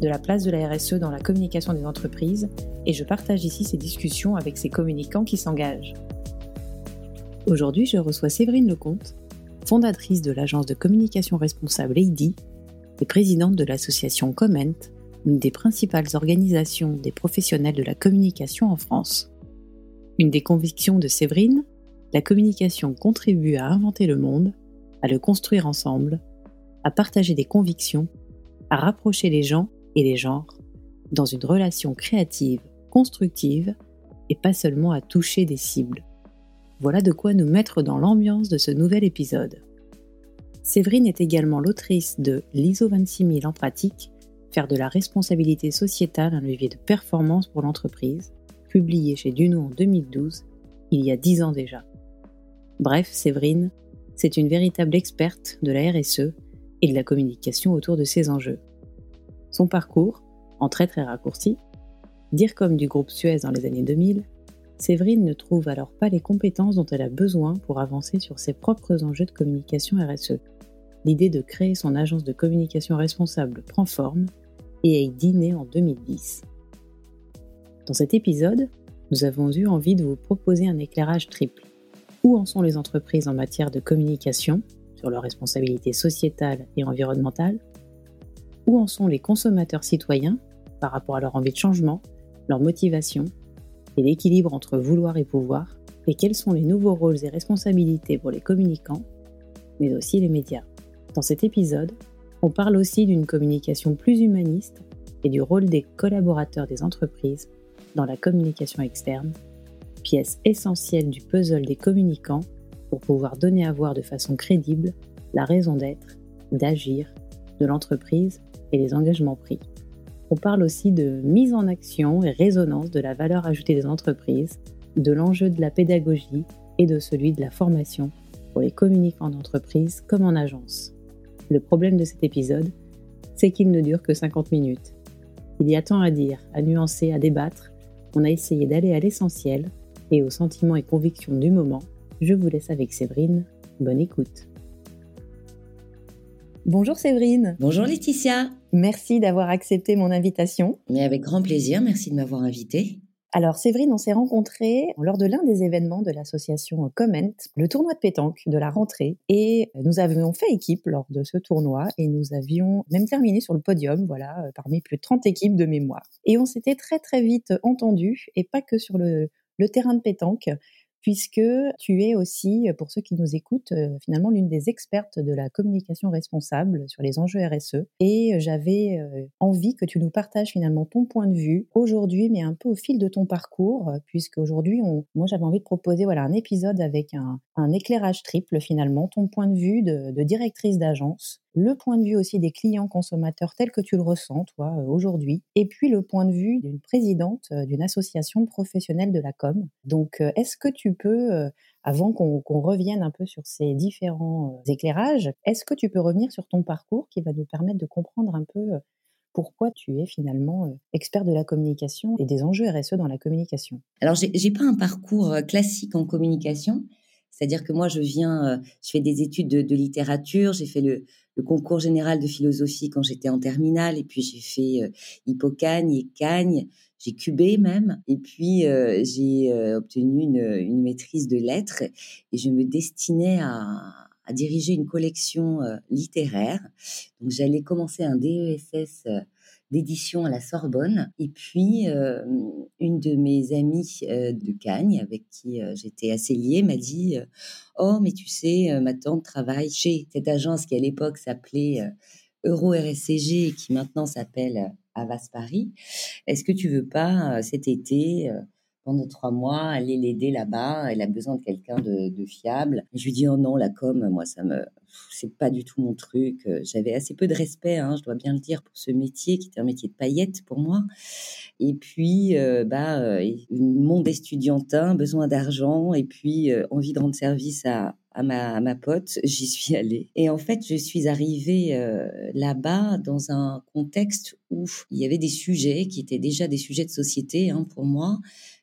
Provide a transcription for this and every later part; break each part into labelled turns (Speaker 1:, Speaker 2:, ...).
Speaker 1: de la place de la RSE dans la communication des entreprises et je partage ici ces discussions avec ces communicants qui s'engagent. Aujourd'hui, je reçois Séverine Lecomte, fondatrice de l'agence de communication responsable EIDI et présidente de l'association Comment, une des principales organisations des professionnels de la communication en France. Une des convictions de Séverine, la communication contribue à inventer le monde, à le construire ensemble, à partager des convictions, à rapprocher les gens et les genres dans une relation créative, constructive et pas seulement à toucher des cibles. Voilà de quoi nous mettre dans l'ambiance de ce nouvel épisode. Séverine est également l'autrice de l'ISO 26000 en pratique, faire de la responsabilité sociétale un levier de performance pour l'entreprise, publié chez Duno en 2012, il y a dix ans déjà. Bref, Séverine, c'est une véritable experte de la RSE et de la communication autour de ces enjeux. Son parcours, en très très raccourci, dire comme du groupe Suez dans les années 2000, Séverine ne trouve alors pas les compétences dont elle a besoin pour avancer sur ses propres enjeux de communication RSE. L'idée de créer son agence de communication responsable prend forme et est dînée en 2010. Dans cet épisode, nous avons eu envie de vous proposer un éclairage triple. Où en sont les entreprises en matière de communication, sur leurs responsabilités sociétales et environnementales Où en sont les consommateurs citoyens par rapport à leur envie de changement, leur motivation et l'équilibre entre vouloir et pouvoir, et quels sont les nouveaux rôles et responsabilités pour les communicants, mais aussi les médias. Dans cet épisode, on parle aussi d'une communication plus humaniste et du rôle des collaborateurs des entreprises dans la communication externe, pièce essentielle du puzzle des communicants pour pouvoir donner à voir de façon crédible la raison d'être, d'agir de l'entreprise et les engagements pris. On parle aussi de mise en action et résonance de la valeur ajoutée des entreprises, de l'enjeu de la pédagogie et de celui de la formation pour les communicants d'entreprise comme en agence. Le problème de cet épisode, c'est qu'il ne dure que 50 minutes. Il y a tant à dire, à nuancer, à débattre. On a essayé d'aller à l'essentiel et aux sentiments et convictions du moment. Je vous laisse avec Séverine. Bonne écoute. Bonjour Séverine.
Speaker 2: Bonjour Laetitia.
Speaker 1: Merci d'avoir accepté mon invitation.
Speaker 2: Mais avec grand plaisir, merci de m'avoir invitée.
Speaker 1: Alors Séverine, on s'est rencontrés lors de l'un des événements de l'association Comment, le tournoi de pétanque de la rentrée, et nous avions fait équipe lors de ce tournoi et nous avions même terminé sur le podium, voilà, parmi plus de 30 équipes de mémoire. Et on s'était très très vite entendus, et pas que sur le, le terrain de pétanque, puisque tu es aussi, pour ceux qui nous écoutent, euh, finalement l'une des expertes de la communication responsable sur les enjeux RSE. Et euh, j'avais euh, envie que tu nous partages finalement ton point de vue aujourd'hui, mais un peu au fil de ton parcours, puisque aujourd'hui, moi j'avais envie de proposer voilà un épisode avec un, éclairage triple finalement, ton point de vue de directrice d'agence le point de vue aussi des clients consommateurs tel que tu le ressens, toi, euh, aujourd'hui, et puis le point de vue d'une présidente euh, d'une association professionnelle de la com. Donc, euh, est-ce que tu peux, avant qu'on revienne un peu sur ces différents éclairages, est-ce que tu peux revenir sur ton parcours qui va nous permettre de comprendre un peu pourquoi tu es finalement expert de la communication et des enjeux RSE dans la communication?
Speaker 2: Alors, j'ai pas un parcours classique en communication. C'est-à-dire que moi, je viens, je fais des études de littérature, j'ai fait le, le concours général de philosophie quand j'étais en terminale, et puis j'ai fait euh, Hippocagne et Cagne, j'ai cubé même, et puis euh, j'ai euh, obtenu une, maîtrise de lettres, et je me destinais à, à diriger une collection littéraire. Donc j'allais commencer un DESS d'édition à la Sorbonne. Et puis, une de mes amies de Cagnes, avec qui j'étais assez liée, m'a dit Oh, mais tu sais, ma tante travaille chez cette agence qui à l'époque s'appelait Euro RSCG et qui maintenant s'appelle Avas Paris. Est-ce que tu veux pas cet été pendant trois mois, aller l'aider là-bas. Elle a besoin de quelqu'un de, fiable. je lui dis oh non, la com, moi ça me, c'est pas du tout mon truc. J'avais assez peu de respect, hein, je dois bien le dire, pour ce métier qui était un métier de paillettes pour moi. Et puis, euh, bah, euh, monde estudiantin, besoin d'argent, et puis euh, envie de rendre service à, ma, pote, j'y suis allée. Et en fait, je suis arrivée là-bas dans un contexte où il y avait des sujets qui étaient déjà des sujets de société hein, pour moi,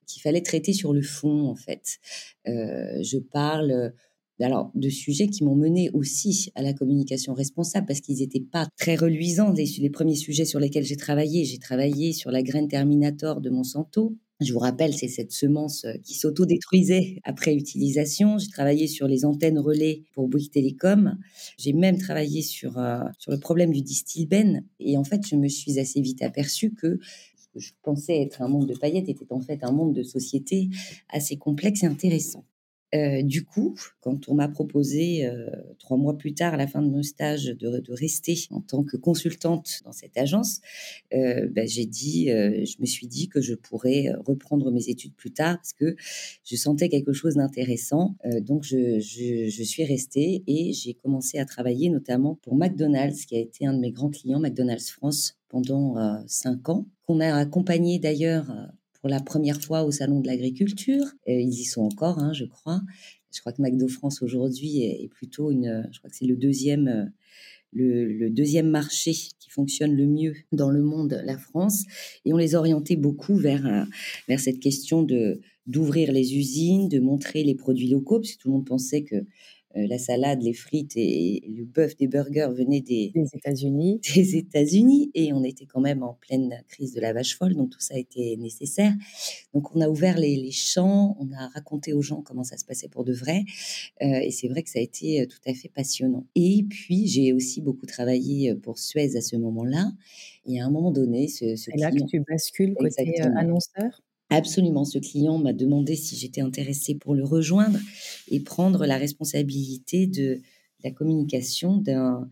Speaker 2: qu'il fallait traiter sur le fond, en fait. Euh, je parle alors de sujets qui m'ont mené aussi à la communication responsable parce qu'ils n'étaient pas très reluisants les, premiers sujets sur lesquels j'ai travaillé. J'ai travaillé sur la graine terminator de Monsanto. Je vous rappelle, c'est cette semence euh, qui s'auto-détruisait après utilisation. J'ai travaillé sur les antennes relais pour Bouygues Télécom. J'ai même travaillé sur, euh, sur le problème du distilben. Et en fait, je me suis assez vite aperçue que je pensais être un monde de paillettes était en fait un monde de société assez complexe et intéressant. Euh, du coup, quand on m'a proposé euh, trois mois plus tard, à la fin de mon stage, de, rester en tant que consultante dans cette agence, euh, ben, j'ai dit, je me suis dit que je pourrais reprendre mes études plus tard parce que je sentais quelque chose d'intéressant. donc, je, suis restée et j'ai commencé à travailler notamment pour McDonald's, qui a été un de mes grands clients, McDonald's France, pendant cinq ans, qu'on a accompagné d'ailleurs pour la première fois au Salon de l'Agriculture. ils y sont encore, hein, je crois. Je crois que McDo France aujourd'hui est, plutôt une, je crois que c'est le deuxième, euh, le, deuxième marché qui fonctionne le mieux dans le monde, la France. Et on les orientait beaucoup vers, euh, vers cette question de d'ouvrir les usines, de montrer les produits locaux, parce que tout le monde pensait que euh, la salade, les frites et, le bœuf des burgers venaient des,
Speaker 1: États-Unis.
Speaker 2: Des États-Unis et on était quand même en pleine crise de la vache folle, donc tout ça a été nécessaire. Donc on a ouvert les, champs, on a raconté aux gens comment ça se passait pour de vrai euh, et c'est vrai que ça a été euh, tout à fait passionnant. Et puis j'ai aussi beaucoup travaillé pour Suez à ce moment-là et à un moment donné, ce, ce
Speaker 1: là que tu bascules côté annonceur?
Speaker 2: Absolument, ce client m'a demandé si j'étais intéressée pour le rejoindre et prendre la responsabilité de la communication de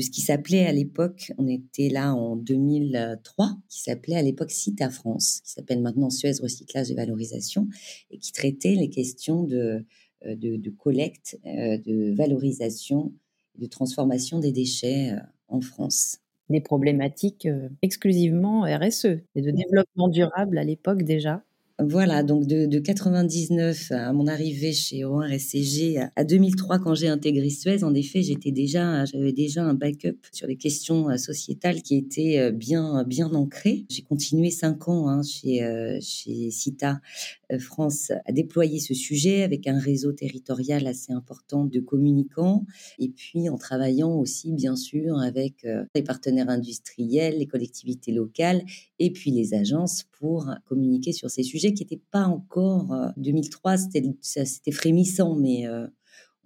Speaker 2: ce qui s'appelait à l'époque, on était là en 2003, qui s'appelait à l'époque Cita France, qui s'appelle maintenant Suez Recyclage et Valorisation, et qui traitait les questions de, euh, de, collecte, euh, de valorisation, de transformation des déchets euh, en France
Speaker 1: des problématiques exclusivement RSE et de développement durable à l'époque déjà.
Speaker 2: Voilà, donc de, de, 99 à mon arrivée chez Oran SCG à 2003 quand j'ai intégré Suez, en effet, j'étais déjà, j'avais déjà un backup sur les questions sociétales qui était bien, bien ancré. J'ai continué cinq ans hein, chez, chez Cita euh, France a déployé ce sujet avec un réseau territorial assez important de communicants et puis en travaillant aussi bien sûr avec euh, les partenaires industriels, les collectivités locales et puis les agences pour communiquer sur ces sujets qui n'étaient pas encore 2003 euh, c'était frémissant mais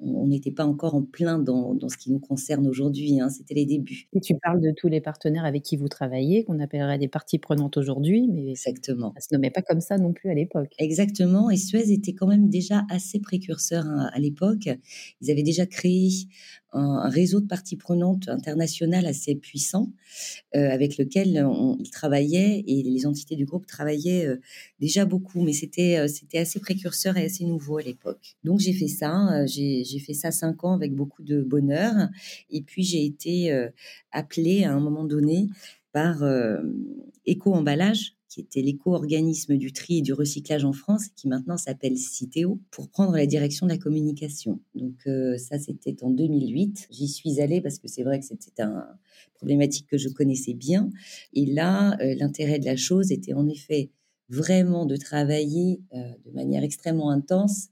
Speaker 2: on n'était pas encore en plein dans, ce qui nous concerne aujourd'hui. Hein, C'était les débuts.
Speaker 1: Et tu parles de tous les partenaires avec qui vous travaillez, qu'on appellerait des parties prenantes aujourd'hui, mais
Speaker 2: Exactement.
Speaker 1: ça se nommait pas comme ça non plus à l'époque.
Speaker 2: Exactement. Et Suez était quand même déjà assez précurseur hein, à l'époque. Ils avaient déjà créé un, réseau de parties prenantes internationales assez puissant euh, avec lequel on, il travaillait et les entités du groupe travaillaient euh, déjà beaucoup, mais c'était euh, c'était assez précurseur et assez nouveau à l'époque. Donc j'ai fait ça, j'ai fait ça cinq ans avec beaucoup de bonheur et puis j'ai été appelée à un moment donné par Eco Emballage qui était l'éco-organisme du tri et du recyclage en France, qui maintenant s'appelle Citeo, pour prendre la direction de la communication. Donc euh, ça, c'était en 2008. J'y suis allée parce que c'est vrai que c'était une problématique que je connaissais bien. Et là, euh, l'intérêt de la chose était en effet vraiment de travailler euh, de manière extrêmement intense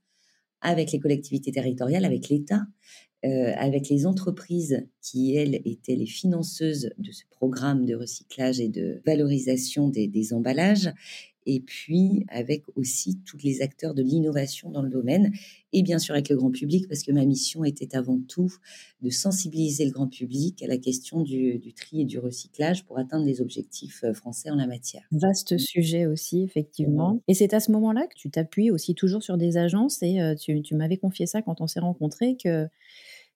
Speaker 2: avec les collectivités territoriales, avec l'État, euh, avec les entreprises qui, elles, étaient les financeuses de ce programme de recyclage et de valorisation des, emballages, et puis avec aussi tous les acteurs de l'innovation dans le domaine, et bien sûr avec le grand public, parce que ma mission était avant tout de sensibiliser le grand public à la question du, tri et du recyclage pour atteindre les objectifs euh, français en la matière.
Speaker 1: Vaste sujet aussi, effectivement. Et c'est à ce moment-là que tu t'appuies aussi toujours sur des agences, et euh, tu, tu m'avais confié ça quand on s'est rencontrés, que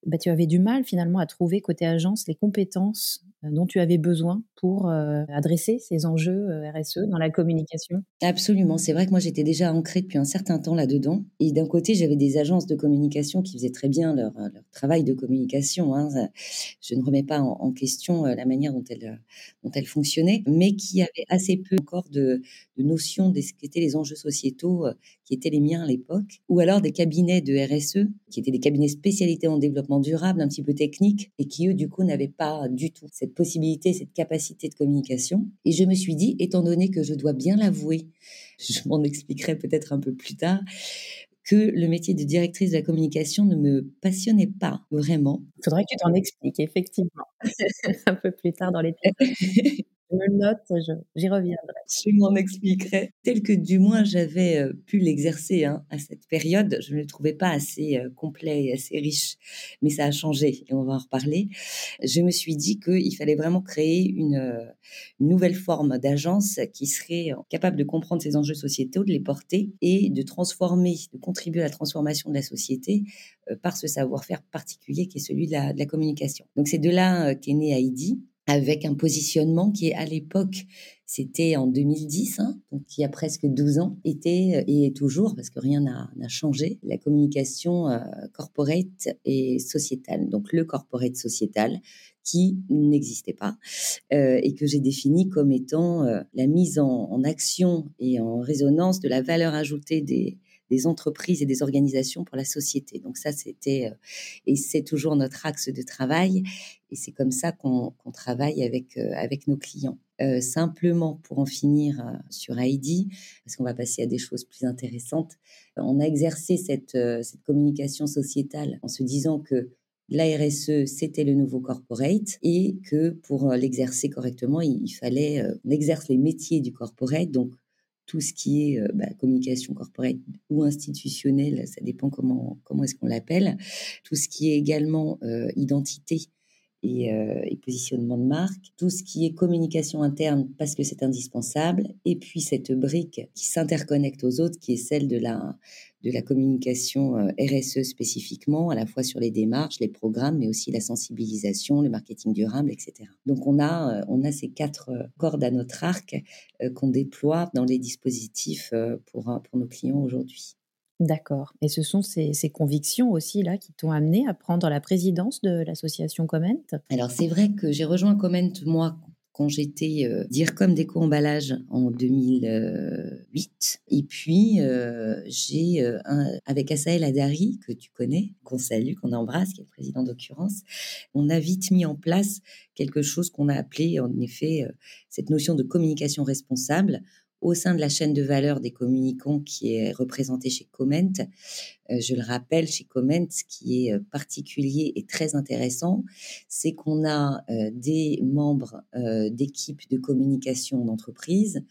Speaker 1: bah, tu avais du mal finalement à trouver côté agence les compétences euh, dont tu avais besoin pour euh, adresser ces enjeux euh, RSE dans la communication
Speaker 2: Absolument. C'est vrai que moi, j'étais déjà ancrée depuis un certain temps là-dedans. Et d'un côté, j'avais des agences de communication qui faisaient très bien leur, travail de communication. Hein. Je ne remets pas en, question la manière dont elles, fonctionnaient, mais qui avaient assez peu encore de, de notions de ce qu'étaient les enjeux sociétaux qui étaient les miens à l'époque. Ou alors des cabinets de RSE, qui étaient des cabinets spécialisés en développement durable, un petit peu technique, et qui, eux, du coup, n'avaient pas du tout cette possibilité, cette capacité de communication. Et je me suis dit, étant donné que je dois bien l'avouer, je m'en expliquerai peut-être un peu plus tard, que le métier de directrice de la communication ne me passionnait pas vraiment.
Speaker 1: Il faudrait que tu t'en expliques, effectivement, un peu plus tard dans les je me note, j'y reviendrai.
Speaker 2: Je m'en expliquerai. Tel que du moins j'avais euh, pu l'exercer hein, à cette période, je ne le trouvais pas assez euh, complet et assez riche. Mais ça a changé et on va en reparler. Je me suis dit qu'il fallait vraiment créer une, euh, une nouvelle forme d'agence qui serait capable de comprendre ces enjeux sociétaux, de les porter et de transformer, de contribuer à la transformation de la société par ce savoir-faire particulier qui est celui de la, de la communication. Donc c'est de là qu'est né Heidi avec un positionnement qui, à l'époque, c'était en 2010, hein, donc il y a presque 12 ans, était et est toujours, parce que rien n'a changé, la communication euh, corporate et sociétale. Donc le corporate sociétal qui n'existait pas euh, et que j'ai défini comme étant euh, la mise en, action et en résonance de la valeur ajoutée des, des entreprises et des organisations pour la société. Donc ça, c'était et c'est toujours notre axe de travail. Et c'est comme ça qu'on travaille avec, euh, avec nos clients. Euh, simplement pour en finir euh, sur Heidi, parce qu'on va passer à des choses plus intéressantes, on a exercé cette, cette communication sociétale en se disant que la RSE, c'était le nouveau corporate et que pour l'exercer correctement, il, fallait, on exerce les métiers du corporate, donc tout ce qui est bah, communication corporate ou institutionnelle, ça dépend comment, comment est-ce qu'on l'appelle, tout ce qui est également identité euh, et, positionnement de marque, tout ce qui est communication interne parce que c'est indispensable, et puis cette brique qui s'interconnecte aux autres, qui est celle de la, de la communication euh, RSE spécifiquement, à la fois sur les démarches, les programmes, mais aussi la sensibilisation, le marketing durable, etc. Donc on a, euh, on a ces quatre cordes à notre arc qu'on déploie dans les dispositifs pour, pour nos clients aujourd'hui.
Speaker 1: D'accord. Et ce sont ces, convictions aussi là qui t'ont amené à prendre la présidence de l'association Comment?
Speaker 2: Alors c'est vrai que j'ai rejoint Comment moi quand j'étais euh, dire comme déco emballage en 2008 et puis euh, j'ai euh, avec Asael Adari que tu connais qu'on salue qu'on embrasse qui est président d'occurrence on a vite mis en place quelque chose qu'on a appelé en effet cette notion de communication responsable au sein de la chaîne de valeur des communicants qui est représentée chez Comment. Euh, je le rappelle, chez Comment, ce qui est euh, particulier et très intéressant, c'est qu'on a euh, des membres d'équipes de communication d'entreprise,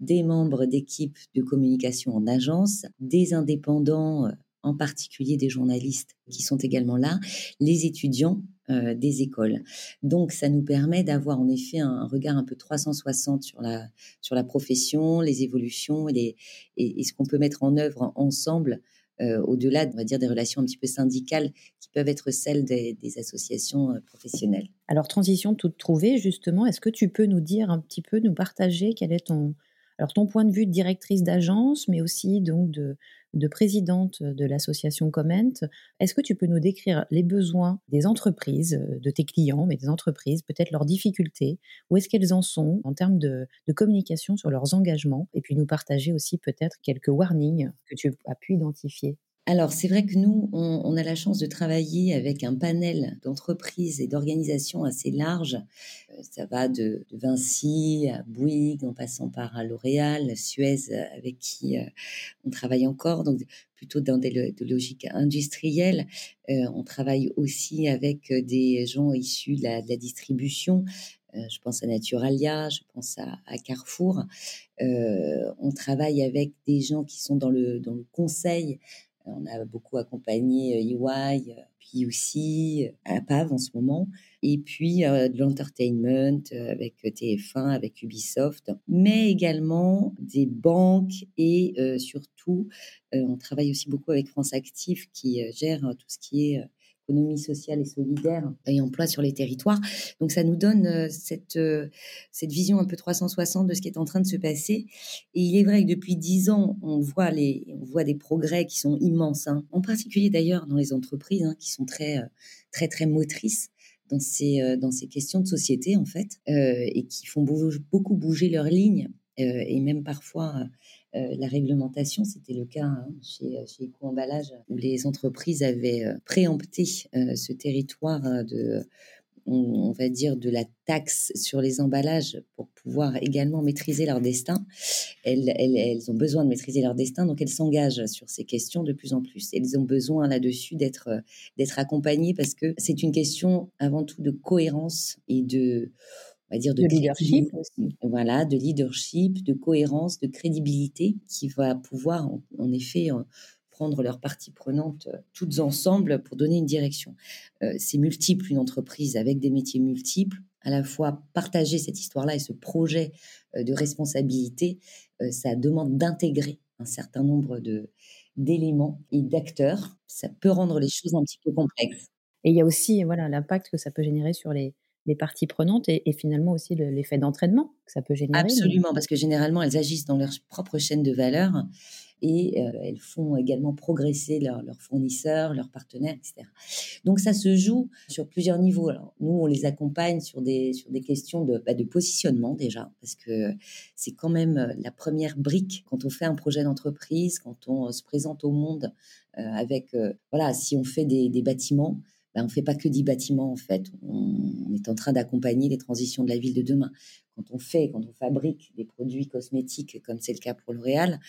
Speaker 2: des membres d'équipes de communication en agence, des indépendants en particulier des journalistes qui sont également là, les étudiants euh, des écoles. Donc, ça nous permet d'avoir en effet un, regard un peu 360 sur la, sur la profession, les évolutions et, et, ce qu'on peut mettre en œuvre ensemble euh, au-delà, on va dire, des relations un petit peu syndicales qui peuvent être celles des, des associations euh, professionnelles.
Speaker 1: Alors, transition toute trouvée, justement, est-ce que tu peux nous dire un petit peu, nous partager quel est ton, alors ton point de vue de directrice d'agence, mais aussi donc de, de présidente de l'association Comment, est-ce que tu peux nous décrire les besoins des entreprises, de tes clients, mais des entreprises, peut-être leurs difficultés, où est-ce qu'elles en sont en termes de, de, communication sur leurs engagements, et puis nous partager aussi peut-être quelques warnings que tu as pu identifier?
Speaker 2: Alors, c'est vrai que nous, on, a la chance de travailler avec un panel d'entreprises et d'organisations assez large. Euh, ça va de, Vinci à Bouygues, en passant par L'Oréal, Suez, euh, avec qui euh, on travaille encore, donc plutôt dans des, logiques industrielles. on travaille aussi avec des gens issus de la, distribution, je pense à Naturalia, je pense à, Carrefour. on travaille avec des gens qui sont dans le, dans le conseil. On a beaucoup accompagné EY, puis aussi à PAV en ce moment. Et puis euh, de l'entertainment euh, avec TF1, avec Ubisoft, mais également des banques et euh, surtout, on travaille aussi beaucoup avec France Active qui gère tout ce qui est économie sociale et solidaire et emploi sur les territoires. Donc ça nous donne cette, cette vision un peu 360 de ce qui est en train de se passer. Et il est vrai que depuis dix ans, on voit, les, on voit des progrès qui sont immenses, hein. en particulier d'ailleurs dans les entreprises hein, qui sont très, très, très motrices dans ces, euh, dans ces questions de société, en fait, euh, et qui font beaucoup bouger leurs lignes, euh, et même parfois la réglementation, c'était le cas hein, chez, chez Eco-Emballage, où les entreprises avaient préempté ce territoire de on, va dire, de la taxe sur les emballages pour pouvoir également maîtriser leur destin. Elles, ont besoin de maîtriser leur destin, donc elles s'engagent sur ces questions de plus en plus. Elles ont besoin là-dessus d'être accompagnées parce que c'est une question avant tout de cohérence et de on va dire de,
Speaker 1: leadership
Speaker 2: Voilà, de leadership, de cohérence, de crédibilité qui va pouvoir en effet prendre leurs parties prenantes euh, toutes ensemble pour donner une direction. Euh, c'est multiple une entreprise avec des métiers multiples, à la fois partager cette histoire-là et ce projet euh, de responsabilité, ça demande d'intégrer un certain nombre de d'éléments et d'acteurs. Ça peut rendre les choses un petit peu complexes.
Speaker 1: Et il y a aussi voilà l'impact que ça peut générer sur les, les parties prenantes et, finalement aussi l'effet d'entraînement que ça peut générer.
Speaker 2: Absolument, parce que généralement, elles agissent dans leur propre chaîne de valeur et euh, elles font également progresser leurs fournisseurs, leurs partenaires, etc. Donc ça se joue sur plusieurs niveaux. Nous, on les accompagne sur des, sur des questions de, bah, de positionnement déjà, parce que c'est quand même euh, la première brique quand on fait un projet d'entreprise, quand on euh, se présente au monde avec, voilà, si on fait des bâtiments, ben, on ne fait pas que 10 bâtiments en fait. On, est en train d'accompagner les transitions de la ville de demain quand on fait, quand on fabrique des produits cosmétiques, comme c'est le cas pour L'Oréal,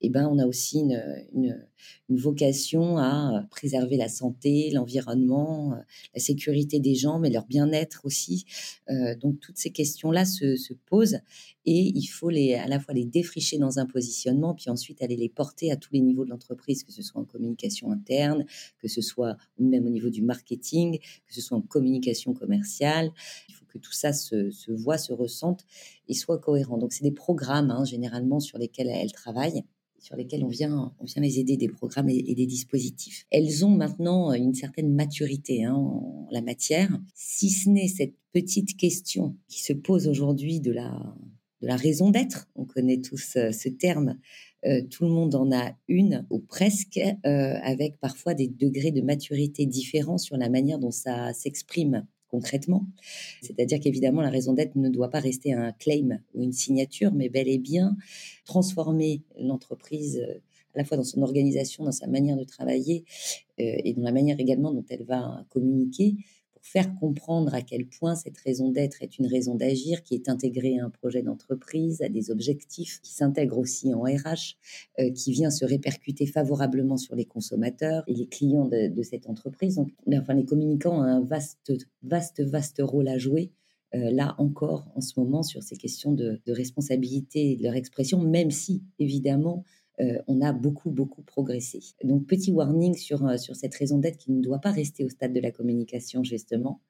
Speaker 2: eh ben, on a aussi une, vocation à préserver la santé, l'environnement, la sécurité des gens, mais leur bien-être aussi. Euh, donc, toutes ces questions-là se, posent et il faut les, à la fois les défricher dans un positionnement, puis ensuite aller les porter à tous les niveaux de l'entreprise, que ce soit en communication interne, que ce soit même au niveau du marketing, que ce soit en communication commerciale. Que tout ça se, se voit, se ressente et soit cohérent. Donc, c'est des programmes, hein, généralement, sur lesquels elles travaillent sur lesquels on vient, les aider, des programmes et, des dispositifs. Elles ont maintenant une certaine maturité hein, en la matière, si ce n'est cette petite question qui se pose aujourd'hui de la, de la raison d'être. On connaît tous euh, ce terme. Euh, tout le monde en a une, ou presque, euh, avec parfois des degrés de maturité différents sur la manière dont ça s'exprime concrètement. C'est-à-dire qu'évidemment, la raison d'être ne doit pas rester un claim ou une signature, mais bel et bien transformer l'entreprise euh, à la fois dans son organisation, dans sa manière de travailler euh, et dans la manière également dont elle va communiquer faire comprendre à quel point cette raison d'être est une raison d'agir qui est intégrée à un projet d'entreprise, à des objectifs, qui s'intègre aussi en RH, euh, qui vient se répercuter favorablement sur les consommateurs et les clients de, cette entreprise. Donc, enfin, les communicants ont un vaste, vaste, vaste rôle à jouer. Euh, là encore, en ce moment, sur ces questions de, responsabilité et de leur expression, même si, évidemment, on a beaucoup, beaucoup progressé. Donc, petit warning sur, euh, sur cette raison d'être qui ne doit pas rester au stade de la communication, justement,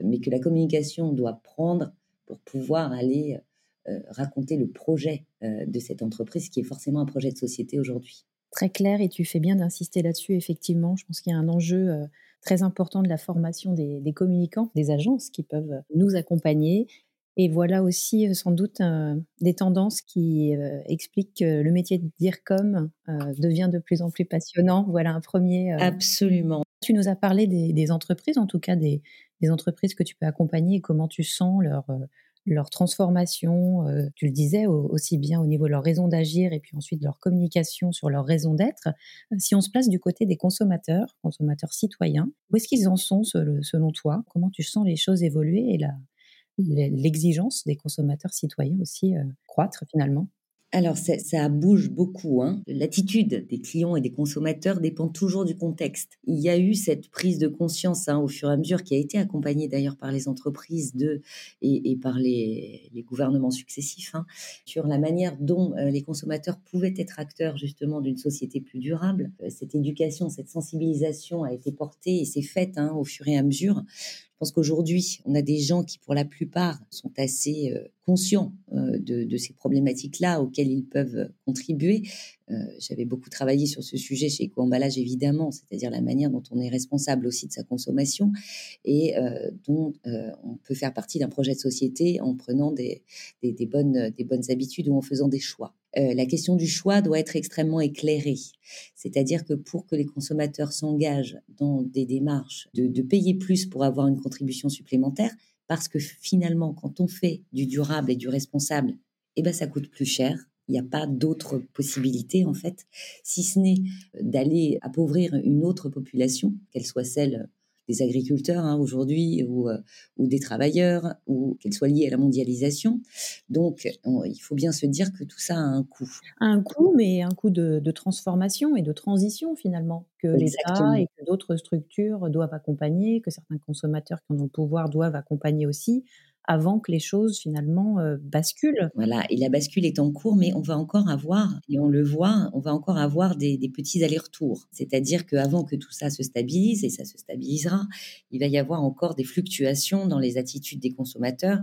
Speaker 2: mais que la communication doit prendre pour pouvoir aller euh, raconter le projet de cette entreprise, qui est forcément un projet de société aujourd'hui.
Speaker 1: Très clair, et tu fais bien d'insister là-dessus, effectivement. Je pense qu'il y a un enjeu très important de la formation des, communicants, des agences qui peuvent nous accompagner et voilà aussi euh, sans doute euh, des tendances qui euh, expliquent que le métier de dire comme devient de plus en plus passionnant. Voilà un premier.
Speaker 2: Absolument.
Speaker 1: Tu nous as parlé des, entreprises, en tout cas des, entreprises que tu peux accompagner et comment tu sens leur, leur transformation. tu le disais aussi bien au niveau de leur raison d'agir et puis ensuite leur communication sur leur raison d'être. Si on se place du côté des consommateurs, consommateurs citoyens, où est-ce qu'ils en sont selon toi? Comment tu sens les choses évoluer et la, l'exigence des consommateurs citoyens aussi euh, croître finalement
Speaker 2: alors, ça, bouge beaucoup. Hein. L'attitude des clients et des consommateurs dépend toujours du contexte. Il y a eu cette prise de conscience hein, au fur et à mesure qui a été accompagnée d'ailleurs par les entreprises et, par les, gouvernements successifs hein, sur la manière dont euh, les consommateurs pouvaient être acteurs justement d'une société plus durable. Euh, cette éducation, cette sensibilisation a été portée et s'est faite au fur et à mesure. Pense qu'aujourd'hui, on a des gens qui, pour la plupart, sont assez euh, conscients euh, de, ces problématiques-là auxquelles ils peuvent contribuer. Euh, j'avais beaucoup travaillé sur ce sujet chez Eco-Emballage, évidemment, c'est-à-dire la manière dont on est responsable aussi de sa consommation et dont on peut faire partie d'un projet de société en prenant des bonnes habitudes ou en faisant des choix. Euh, la question du choix doit être extrêmement éclairée. C'est-à-dire que pour que les consommateurs s'engagent dans des démarches de, payer plus pour avoir une contribution supplémentaire, parce que finalement, quand on fait du durable et du responsable, eh ben, ça coûte plus cher. Il n'y a pas d'autre possibilité, en fait, si ce n'est d'aller appauvrir une autre population, qu'elle soit celle des agriculteurs hein, aujourd'hui ou, euh, ou, des travailleurs ou qu'elles soient liées à la mondialisation. Donc, il faut bien se dire que tout ça a un coût.
Speaker 1: Un coût, mais un coût de, transformation et de transition finalement, que l'État et que d'autres structures doivent accompagner, que certains consommateurs qui en ont le pouvoir doivent accompagner aussi avant que les choses finalement euh, basculent.
Speaker 2: Voilà, et la bascule est en cours, mais on va encore avoir, et on le voit, on va encore avoir des, petits allers-retours. C'est-à-dire qu'avant que tout ça se stabilise, et ça se stabilisera, il va y avoir encore des fluctuations dans les attitudes des consommateurs.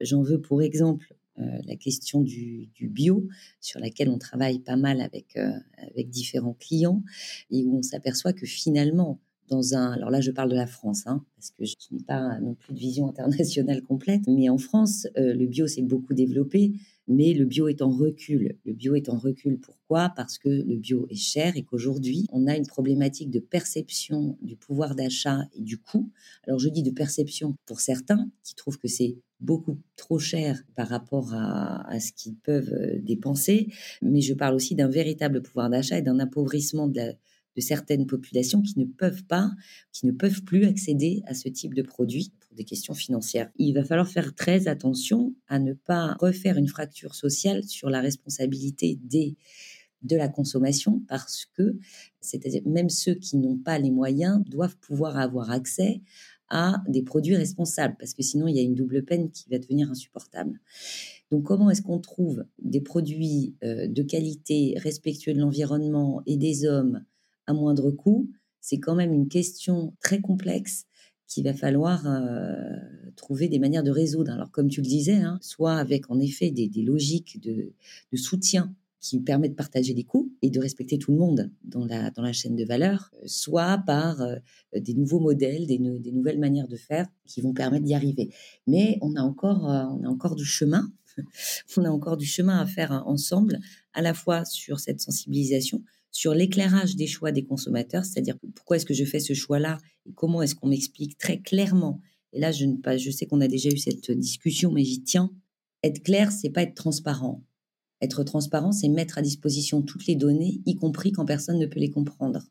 Speaker 2: J'en veux pour exemple euh, la question du, bio, sur laquelle on travaille pas mal avec, euh, avec différents clients, et où on s'aperçoit que finalement, dans un. Alors là, je parle de la France, hein, parce que je n'ai pas non plus de vision internationale complète. Mais en France, euh, le bio s'est beaucoup développé, mais le bio est en recul. Le bio est en recul. Pourquoi? Parce que le bio est cher et qu'aujourd'hui, on a une problématique de perception du pouvoir d'achat et du coût. Alors je dis de perception pour certains qui trouvent que c'est beaucoup trop cher par rapport à, ce qu'ils peuvent euh, dépenser, mais je parle aussi d'un véritable pouvoir d'achat et d'un appauvrissement de la de certaines populations qui ne peuvent pas, qui ne peuvent plus accéder à ce type de produits pour des questions financières. Il va falloir faire très attention à ne pas refaire une fracture sociale sur la responsabilité des de la consommation parce que, c'est-à-dire même ceux qui n'ont pas les moyens doivent pouvoir avoir accès à des produits responsables parce que sinon il y a une double peine qui va devenir insupportable. Donc comment est-ce qu'on trouve des produits euh, de qualité respectueux de l'environnement et des hommes à moindre coût, c'est quand même une question très complexe qu'il va falloir euh, trouver des manières de résoudre. Alors, comme tu le disais, hein, soit avec en effet des, logiques de, soutien qui permettent de partager les coûts et de respecter tout le monde dans la, chaîne de valeur, soit par euh, des nouveaux modèles, des, nouvelles manières de faire qui vont permettre d'y arriver. Mais on a encore, euh, on a encore du chemin, on a encore du chemin à faire ensemble, à la fois sur cette sensibilisation, sur l'éclairage des choix des consommateurs, c'est-à-dire pourquoi est-ce que je fais ce choix-là et comment est-ce qu'on m'explique très clairement. Et là, je, ne, pas, je sais qu'on a déjà eu cette discussion, mais j'y tiens. Être clair, c'est pas être transparent. Être transparent, c'est mettre à disposition toutes les données, y compris quand personne ne peut les comprendre.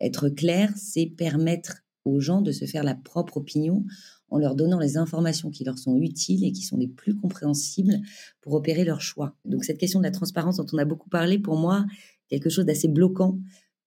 Speaker 2: Être clair, c'est permettre aux gens de se faire la propre opinion en leur donnant les informations qui leur sont utiles et qui sont les plus compréhensibles pour opérer leur choix. Donc cette question de la transparence dont on a beaucoup parlé, pour moi, quelque chose d'assez bloquant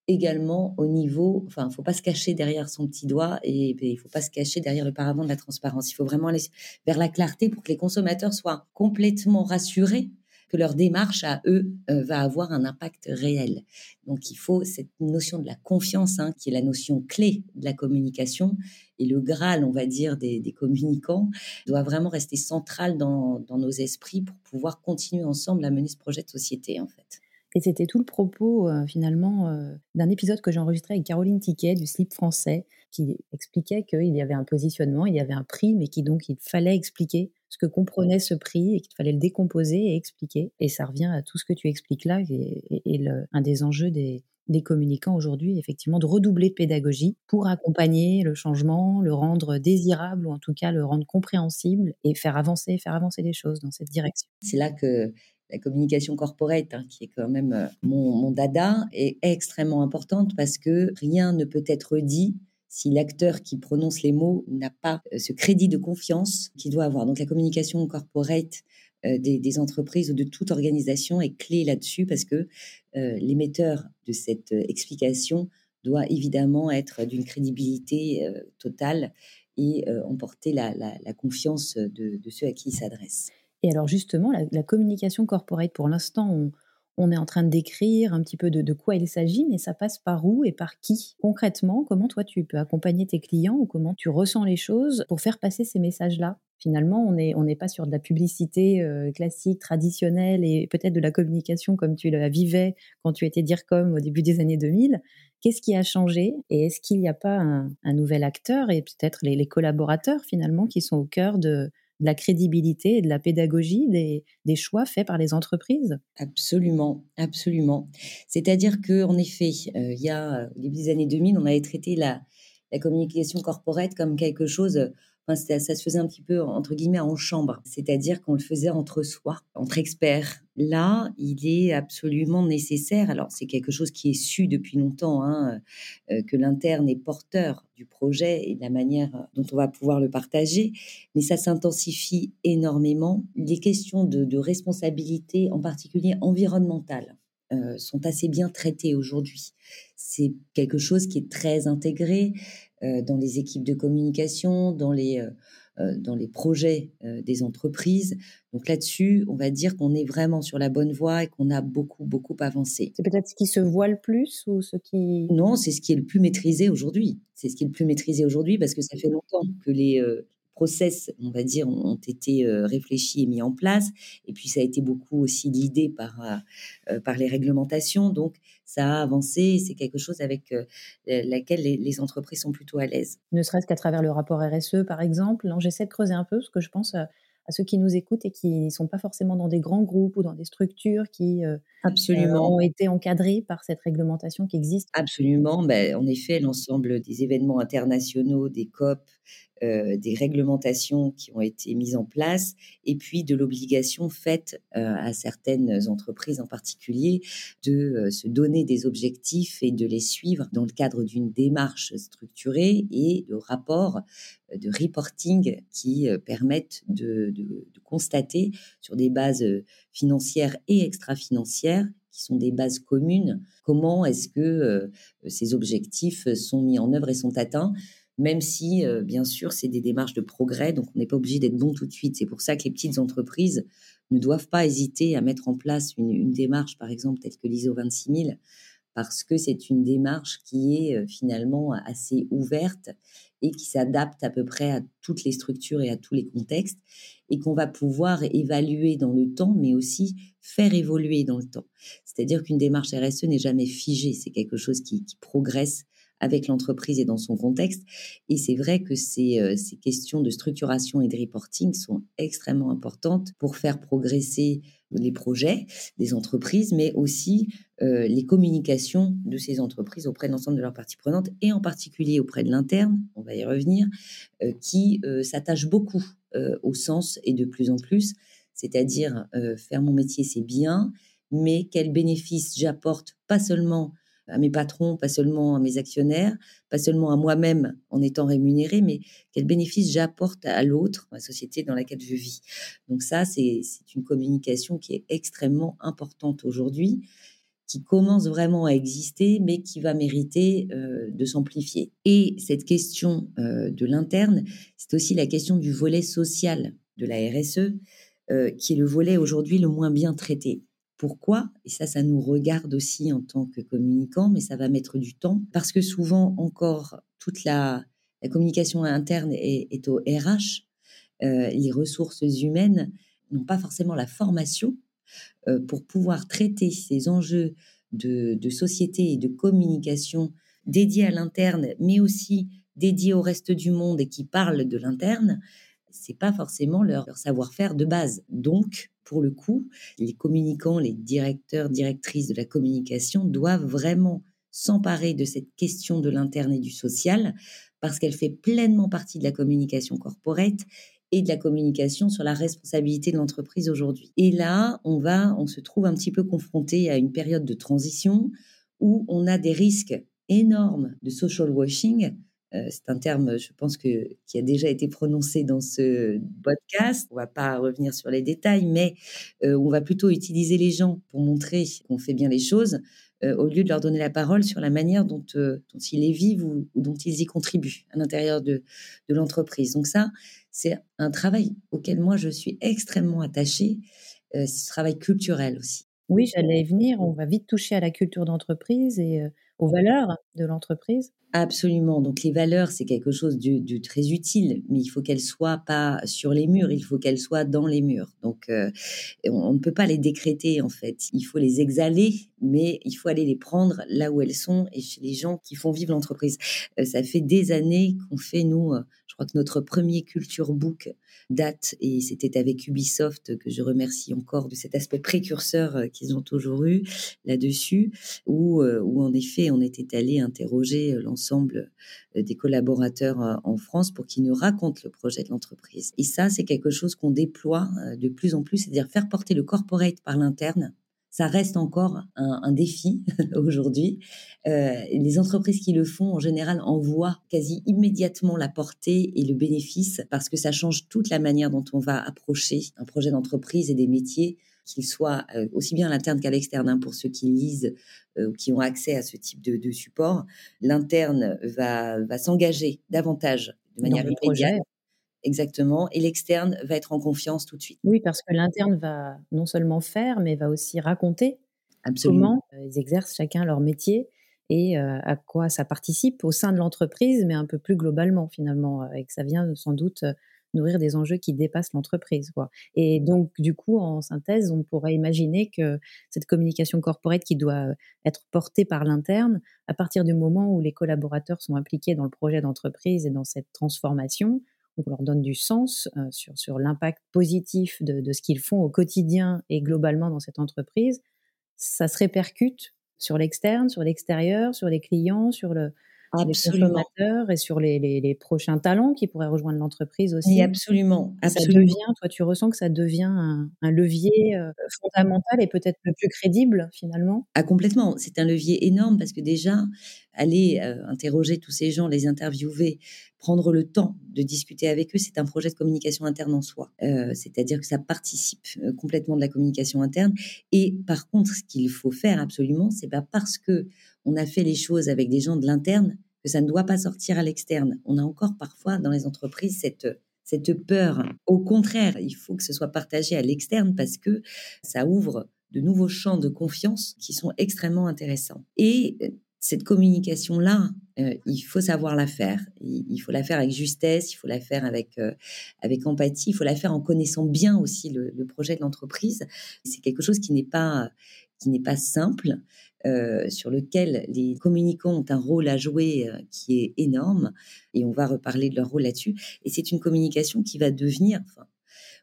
Speaker 2: également au niveau, enfin, il ne faut pas se cacher derrière son petit doigt et, il ne faut pas se cacher derrière le paravent de la transparence. Il faut vraiment aller vers la clarté pour que les consommateurs soient complètement rassurés que leur démarche à eux euh, va avoir un impact réel. Donc il faut cette notion de la confiance, hein, qui est la notion clé de la communication, et le Graal, on va dire, des, communicants, doit vraiment rester central dans nos esprits pour pouvoir continuer ensemble à mener ce projet de société, en fait.
Speaker 1: Et c'était tout le propos euh, finalement euh, d'un épisode que j'ai enregistré avec Caroline Tiquet du Slip français, qui expliquait qu'il y avait un positionnement, il y avait un prix, mais qui donc il fallait expliquer ce que comprenait ce prix et qu'il fallait le décomposer et expliquer. Et ça revient à tout ce que tu expliques là, et, un des enjeux des, des communicants aujourd'hui, effectivement, de redoubler de pédagogie pour accompagner le changement, le rendre désirable ou en tout cas le rendre compréhensible et faire avancer, faire avancer les choses dans cette direction.
Speaker 2: C'est là que la communication corporate, hein, qui est quand même euh, mon, dada, est extrêmement importante parce que rien ne peut être dit si l'acteur qui prononce les mots n'a pas euh, ce crédit de confiance qu'il doit avoir. Donc la communication corporate des, entreprises ou de toute organisation est clé là-dessus parce que l'émetteur de cette explication doit évidemment être d'une crédibilité totale et emporter la, confiance de, ceux à qui il s'adresse.
Speaker 1: Et alors justement, la, communication corporate, pour l'instant, on, est en train de décrire un petit peu de, quoi il s'agit, mais ça passe par où et par qui Concrètement, comment toi tu peux accompagner tes clients ou comment tu ressens les choses pour faire passer ces messages-là? Finalement, on n'est pas sur de la publicité euh, classique, traditionnelle et peut-être de la communication comme tu la vivais quand tu étais DIRCOM au début des années 2000. Qu'est-ce qui a changé et est-ce qu'il n'y a pas un, nouvel acteur et peut-être les collaborateurs finalement qui sont au cœur de, de la crédibilité et de la pédagogie des, choix faits par les entreprises?
Speaker 2: Absolument, absolument. C'est-à-dire que en effet, euh, il y a au début des années 2000, on avait traité la, la communication corporate comme quelque chose ça se faisait un petit peu entre guillemets en chambre, c'est-à-dire qu'on le faisait entre soi, entre experts. Là, il est absolument nécessaire. Alors, c'est quelque chose qui est su depuis longtemps, hein, euh, que l'interne est porteur du projet et de la manière dont on va pouvoir le partager, mais ça s'intensifie énormément. Les questions de, responsabilité, en particulier environnementale, euh, sont assez bien traitées aujourd'hui. C'est quelque chose qui est très intégré. Euh, dans les équipes de communication, dans les, euh, euh, dans les projets des entreprises. Donc là-dessus, on va dire qu'on est vraiment sur la bonne voie et qu'on a beaucoup, beaucoup avancé.
Speaker 1: C'est peut-être ce qui se voit le plus ou ce qui...
Speaker 2: Non, c'est ce qui est le plus maîtrisé aujourd'hui. C'est ce qui est le plus maîtrisé aujourd'hui parce que ça fait longtemps que les, process, on va dire, ont été réfléchis et mis en place. Et puis, ça a été beaucoup aussi l'idée par, par les réglementations. Donc, ça a avancé. C'est quelque chose avec laquelle les, entreprises sont plutôt à l'aise.
Speaker 1: Ne serait-ce qu'à travers le rapport RSE, par exemple. J'essaie de creuser un peu, parce que je pense à, ceux qui nous écoutent et qui ne sont pas forcément dans des grands groupes ou dans des structures qui Absolument. ont été encadrées par cette réglementation qui existe.
Speaker 2: Absolument. Ben, en effet, l'ensemble des événements internationaux, des COP, euh, des réglementations qui ont été mises en place et puis de l'obligation faite euh, à certaines entreprises en particulier de euh, se donner des objectifs et de les suivre dans le cadre d'une démarche structurée et de rapports de reporting qui permettent de, de, constater sur des bases financières et extra-financières qui sont des bases communes, comment est-ce que ces objectifs sont mis en œuvre et sont atteints même si, euh, bien sûr, c'est des démarches de progrès, donc on n'est pas obligé d'être bon tout de suite. C'est pour ça que les petites entreprises ne doivent pas hésiter à mettre en place une, démarche, par exemple, telle que l'ISO 26000, parce que c'est une démarche qui est euh, finalement assez ouverte et qui s'adapte à peu près à toutes les structures et à tous les contextes, et qu'on va pouvoir évaluer dans le temps, mais aussi faire évoluer dans le temps. C'est-à-dire qu'une démarche RSE n'est jamais figée, c'est quelque chose qui progresse avec l'entreprise et dans son contexte. Et c'est vrai que ces, euh, ces questions de structuration et de reporting sont extrêmement importantes pour faire progresser les projets des entreprises, mais aussi euh, les communications de ces entreprises auprès de l'ensemble de leurs parties prenantes, et en particulier auprès de l'interne, on va y revenir, euh, qui s'attache beaucoup au sens et de plus en plus, c'est-à-dire faire mon métier, c'est bien, mais quels bénéfices j'apporte, pas seulement à mes patrons, pas seulement à mes actionnaires, pas seulement à moi-même en étant rémunéré, mais quel bénéfice j'apporte à l'autre, à la société dans laquelle je vis. Donc ça, c'est une communication qui est extrêmement importante aujourd'hui, qui commence vraiment à exister, mais qui va mériter euh, de s'amplifier. Et cette question euh, de l'interne, c'est aussi la question du volet social de la RSE, euh, qui est le volet aujourd'hui le moins bien traité. Pourquoi Et ça, ça nous regarde aussi en tant que communicants, mais ça va mettre du temps parce que souvent encore toute la, communication interne est, au RH. Euh, les ressources humaines n'ont pas forcément la formation euh, pour pouvoir traiter ces enjeux de, de, société et de communication dédiés à l'interne, mais aussi dédiés au reste du monde et qui parlent de l'interne. C'est pas forcément leur savoir-faire de base. Donc, pour le coup, les communicants, les directeurs, directrices de la communication doivent vraiment s'emparer de cette question de l'interne et du social parce qu'elle fait pleinement partie de la communication corporate et de la communication sur la responsabilité de l'entreprise aujourd'hui. Et là, on va, on se trouve un petit peu confronté à une période de transition où on a des risques énormes de social washing c'est un terme, je pense, que, qui a déjà été prononcé dans ce podcast. On va pas revenir sur les détails, mais euh, on va plutôt utiliser les gens pour montrer qu'on fait bien les choses, euh, au lieu de leur donner la parole sur la manière dont, ils les vivent ou, dont ils y contribuent à l'intérieur de, de l'entreprise. Donc ça, c'est un travail auquel moi, je suis extrêmement attachée. ce travail culturel aussi.
Speaker 1: Oui, j'allais venir. On va vite toucher à la culture d'entreprise et aux valeurs de l'entreprise?
Speaker 2: Absolument. Donc les valeurs, c'est quelque chose de, très utile, mais il faut qu'elles soient pas sur les murs, il faut qu'elles soient dans les murs. Donc euh, on, ne peut pas les décréter en fait. Il faut les exhaler, mais il faut aller les prendre là où elles sont et chez les gens qui font vivre l'entreprise. Euh, ça fait des années qu'on fait nous. Euh, crois que notre premier culture book date et c'était avec Ubisoft que je remercie encore de cet aspect précurseur qu'ils ont toujours eu là-dessus, où, où en effet on était allé interroger l'ensemble euh, des collaborateurs euh, en France pour qu'ils nous racontent le projet de l'entreprise. Et ça, c'est quelque chose qu'on déploie euh, de plus en plus, c'est-à-dire faire porter le corporate par l'interne. Ça reste encore un, défi aujourd'hui. les entreprises qui le font, en général, en voient quasi immédiatement la portée et le bénéfice parce que ça change toute la manière dont on va approcher un projet d'entreprise et des métiers qu'il soit euh, aussi bien à l'interne qu'à l'externe, hein, pour ceux qui lisent, euh, qui ont accès à ce type de, support. L'interne va, va s'engager davantage de manière immédiate. Exactement. Et l'externe va être en confiance tout de suite.
Speaker 1: Oui, parce que l'interne va non seulement faire, mais va aussi raconter
Speaker 2: Absolument.
Speaker 1: comment euh, ils exercent chacun leur métier et à quoi ça participe au sein de l'entreprise, mais un peu plus globalement finalement, et que ça vient sans doute nourrir des enjeux qui dépassent l'entreprise. Et donc, du coup, en synthèse, on pourrait imaginer que cette communication corporate qui doit être portée par l'interne, à partir du moment où les collaborateurs sont impliqués dans le projet d'entreprise et dans cette transformation, on leur donne du sens euh, sur, l'impact positif de ce qu'ils font au quotidien et globalement dans cette entreprise, ça se répercute sur l'externe, sur l'extérieur, sur les clients, sur le,
Speaker 2: absolument.
Speaker 1: et sur les, les, prochains talents qui pourraient rejoindre l'entreprise aussi.
Speaker 2: absolument,
Speaker 1: Ça devient, toi, tu ressens que ça devient un, un levier euh, fondamental et peut-être le plus crédible finalement?
Speaker 2: Ah complètement, c'est un levier énorme parce que déjà, aller euh, interroger tous ces gens, les interviewer, prendre le temps de discuter avec eux, c'est un projet de communication interne en soi. Euh, c'est-à-dire que ça participe complètement de la communication interne. Et par contre, ce qu'il faut faire absolument, c'est pas parce que on a fait les choses avec des gens de l'interne que ça ne doit pas sortir à l'externe. On a encore parfois dans les entreprises cette cette peur. Au contraire, il faut que ce soit partagé à l'externe parce que ça ouvre de nouveaux champs de confiance qui sont extrêmement intéressants. Et euh, cette communication-là, euh, il faut savoir la faire. Il, faut la faire avec justesse, il faut la faire avec, euh, avec empathie, il faut la faire en connaissant bien aussi le, le projet de l'entreprise. C'est quelque chose qui n'est pas, qui n'est pas simple, euh, sur lequel les communicants ont un rôle à jouer euh, qui est énorme, et on va reparler de leur rôle là-dessus. Et c'est une communication qui va devenir,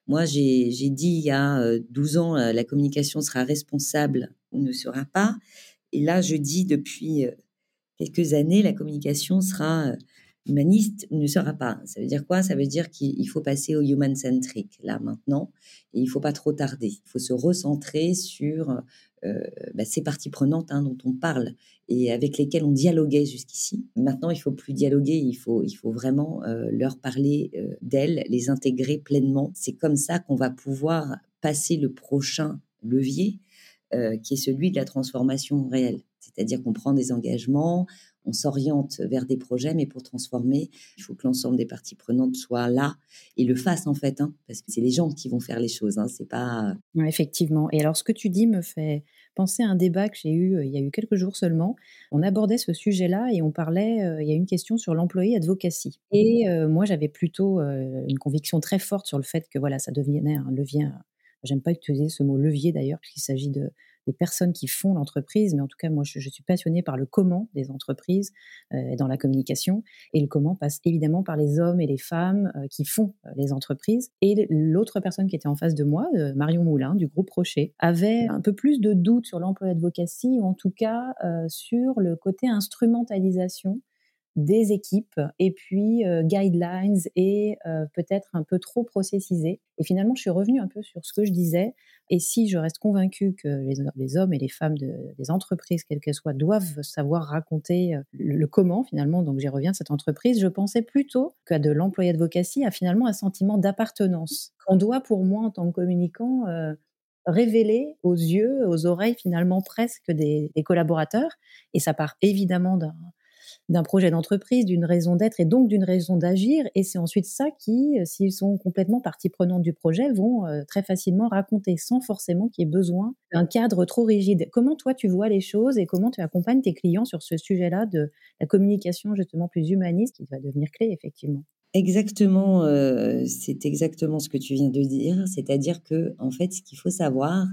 Speaker 2: moi j'ai dit il y a 12 euh, ans, la communication sera responsable ou ne sera pas, et là je dis depuis quelques années, la communication sera humaniste ne sera pas. Ça veut dire quoi? Ça veut dire qu'il faut passer au human-centric, là, maintenant, et il faut pas trop tarder. Il faut se recentrer sur bah, ces parties prenantes hein, dont on parle et avec lesquelles on dialoguait jusqu'ici. Maintenant, il faut plus dialoguer, il faut, il faut vraiment euh, leur parler euh, d'elles, les intégrer pleinement. C'est comme ça qu'on va pouvoir passer le prochain levier, qui est celui de la transformation réelle. C'est-à-dire qu'on prend des engagements, on s'oriente vers des projets, mais pour transformer, il faut que l'ensemble des parties prenantes soient là et le fassent en fait, hein, parce que c'est les gens qui vont faire les choses, hein, c'est pas.
Speaker 1: effectivement. Et alors, ce que tu dis me fait penser à un débat que j'ai eu euh, il y a eu quelques jours seulement. On abordait ce sujet-là et on parlait. Euh, il y a une question sur l'employé advocacy. Et euh, moi, j'avais plutôt une conviction très forte sur le fait que voilà, ça devenait un levier. J'aime pas utiliser ce mot levier d'ailleurs, puisqu'il s'agit de des personnes qui font l'entreprise, mais en tout cas, moi, je, suis passionnée par le comment des entreprises euh, dans la communication. Et le comment passe évidemment par les hommes et les femmes euh, qui font euh, les entreprises. Et l'autre personne qui était en face de moi, Marion Moulin, du groupe Rocher, avait un peu plus de doutes sur l'emploi advocacy, ou en tout cas sur le côté instrumentalisation des équipes et puis guidelines et peut-être un peu trop processisé. Et finalement, je suis revenue un peu sur ce que je disais Et si je reste convaincue que les, hommes et les femmes des entreprises, quelles qu'elles soient, doivent savoir raconter le, comment finalement, donc j'y reviens, cette entreprise, je pensais plutôt qu'à de l'employé advocacy, à finalement un sentiment d'appartenance qu'on doit pour moi en tant que communicant révéler aux yeux, aux oreilles finalement presque des, collaborateurs. Et ça part évidemment d'un projet d'entreprise, d'une raison d'être et donc d'une raison d'agir. Et c'est ensuite ça qui, euh, s'ils sont complètement partie prenante du projet, vont euh, très facilement raconter sans forcément qu'il y ait besoin d'un cadre trop rigide. Comment toi tu vois les choses et comment tu accompagnes tes clients sur ce sujet-là de la communication justement plus humaniste qui va devenir clé effectivement?
Speaker 2: Exactement, euh, c'est exactement ce que tu viens de dire. C'est-à-dire que, en fait, ce qu'il faut savoir,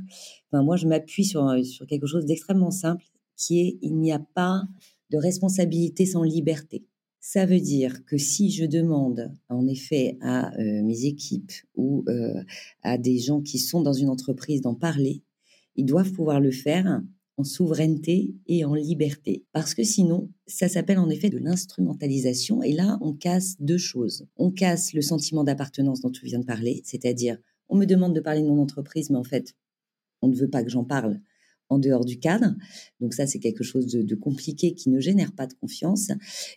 Speaker 2: moi, je m'appuie sur, sur quelque chose d'extrêmement simple, qui est il n'y a pas de responsabilité sans liberté. Ça veut dire que si je demande, en effet, à euh, mes équipes ou à des gens qui sont dans une entreprise d'en parler, ils doivent pouvoir le faire en souveraineté et en liberté. Parce que sinon, ça s'appelle en effet de l'instrumentalisation. Et là, on casse deux choses. On casse le sentiment d'appartenance dont tu viens de parler, c'est-à-dire, on me demande de parler de mon entreprise, mais en fait, on ne veut pas que j'en parle en dehors du cadre. Donc ça, c'est quelque chose de, compliqué qui ne génère pas de confiance.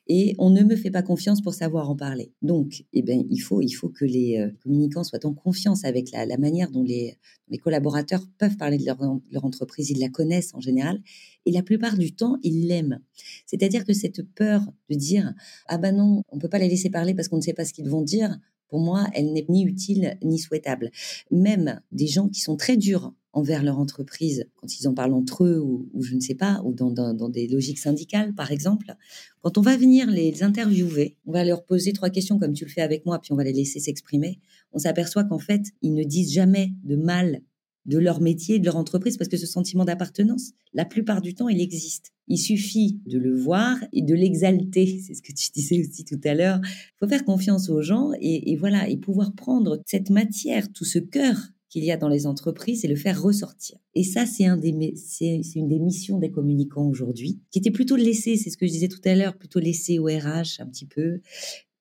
Speaker 2: Et on ne me fait pas confiance pour savoir en parler. Donc, eh ben, il, faut, il faut que les euh, communicants soient en confiance avec la, manière dont les, les, collaborateurs peuvent parler de leur, entreprise. Ils la connaissent en général. Et la plupart du temps, ils l'aiment. C'est-à-dire que cette peur de dire, ah ben non, on peut pas les laisser parler parce qu'on ne sait pas ce qu'ils vont dire, pour moi, elle n'est ni utile ni souhaitable. Même des gens qui sont très durs envers leur entreprise, quand ils en parlent entre eux ou, je ne sais pas, ou dans, dans, des logiques syndicales, par exemple, quand on va venir les interviewer, on va leur poser trois questions comme tu le fais avec moi, puis on va les laisser s'exprimer, on s'aperçoit qu'en fait, ils ne disent jamais de mal de leur métier, de leur entreprise, parce que ce sentiment d'appartenance, la plupart du temps, il existe. Il suffit de le voir et de l'exalter. C'est ce que tu disais aussi tout à l'heure. Il faut faire confiance aux gens et, et voilà, et pouvoir prendre cette matière, tout ce cœur qu'il y a dans les entreprises et le faire ressortir. Et ça, c'est une des missions des communicants aujourd'hui, qui était plutôt de laisser, c'est ce que je disais tout à l'heure, plutôt laisser au RH un petit peu.